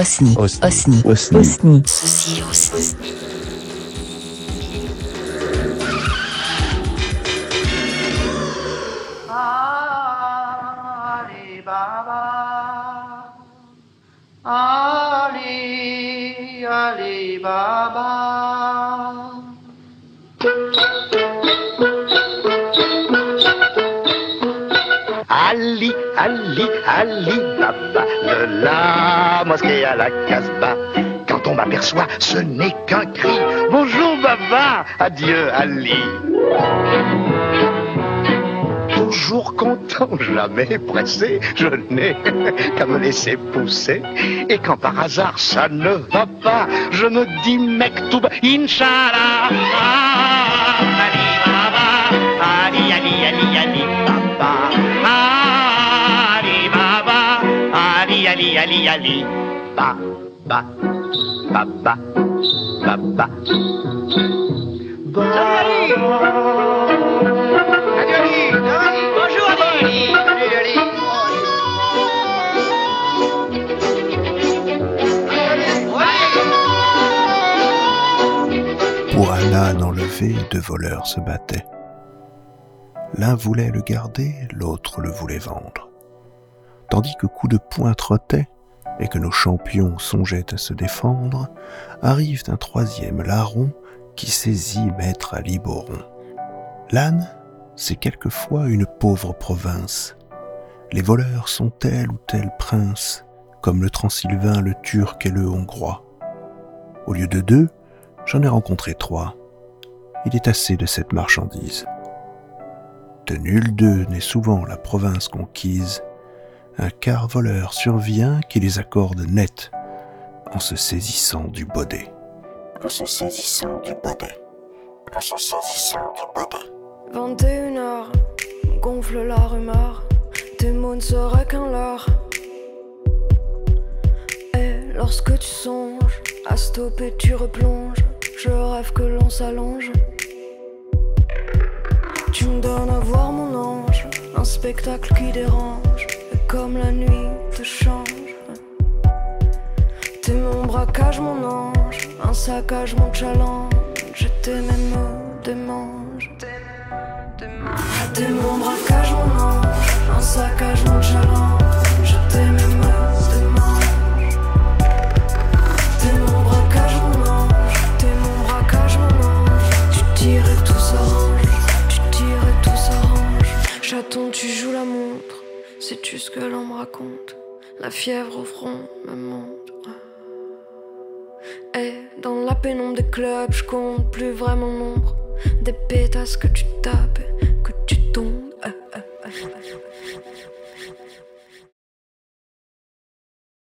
Osni. Osni. Osni. Osni. Ceci Ali, Ali Baba. Ali, Ali, Ali Baba, de la mosquée à la Casbah. Quand on m'aperçoit, ce n'est qu'un cri. Bonjour Baba, adieu Ali. Toujours content, jamais pressé, je n'ai qu'à me laisser pousser. Et quand par hasard ça ne va pas, je me dis mektoub, Inch'Allah. Ali Baba, Ali, Ali. Ba, ba, ba, ba, ba, ba. Bonjour Ali. Salut Ali. Pour un âne enlevé, deux voleurs se battaient. L'un voulait le garder, l'autre le voulait vendre. Tandis que coups de poing trottaient et que nos champions songeaient à se défendre, arrive un troisième larron qui saisit maître à Liboron. L'âne, c'est quelquefois une pauvre province. Les voleurs sont tel ou tel prince, comme le Transylvain, le Turc et le Hongrois. Au lieu de deux, j'en ai rencontré trois. Il est assez de cette marchandise. De nul d'eux n'est souvent la province conquise. Un quart voleur survient qui les accorde net en se saisissant du baudet. En se saisissant du baudet. En se saisissant du baudet. 21h, gonfle la rumeur, tes mots ne seraient qu'un leurre. Et lorsque tu songes à stopper, tu replonges, je rêve que l'on s'allonge. Tu me donnes à voir mon ange, un spectacle qui dérange, comme la nuit te change. T'es mon braquage, mon ange, un saccage, mon challenge, t'es même démange. T'es mon braquage, mon ange, un saccage, mon challenge, sais-tu ce que l'on me raconte? La fièvre au front me monte. Et dans la pénombre des clubs, je compte plus vraiment nombre des pétasses que tu tapes,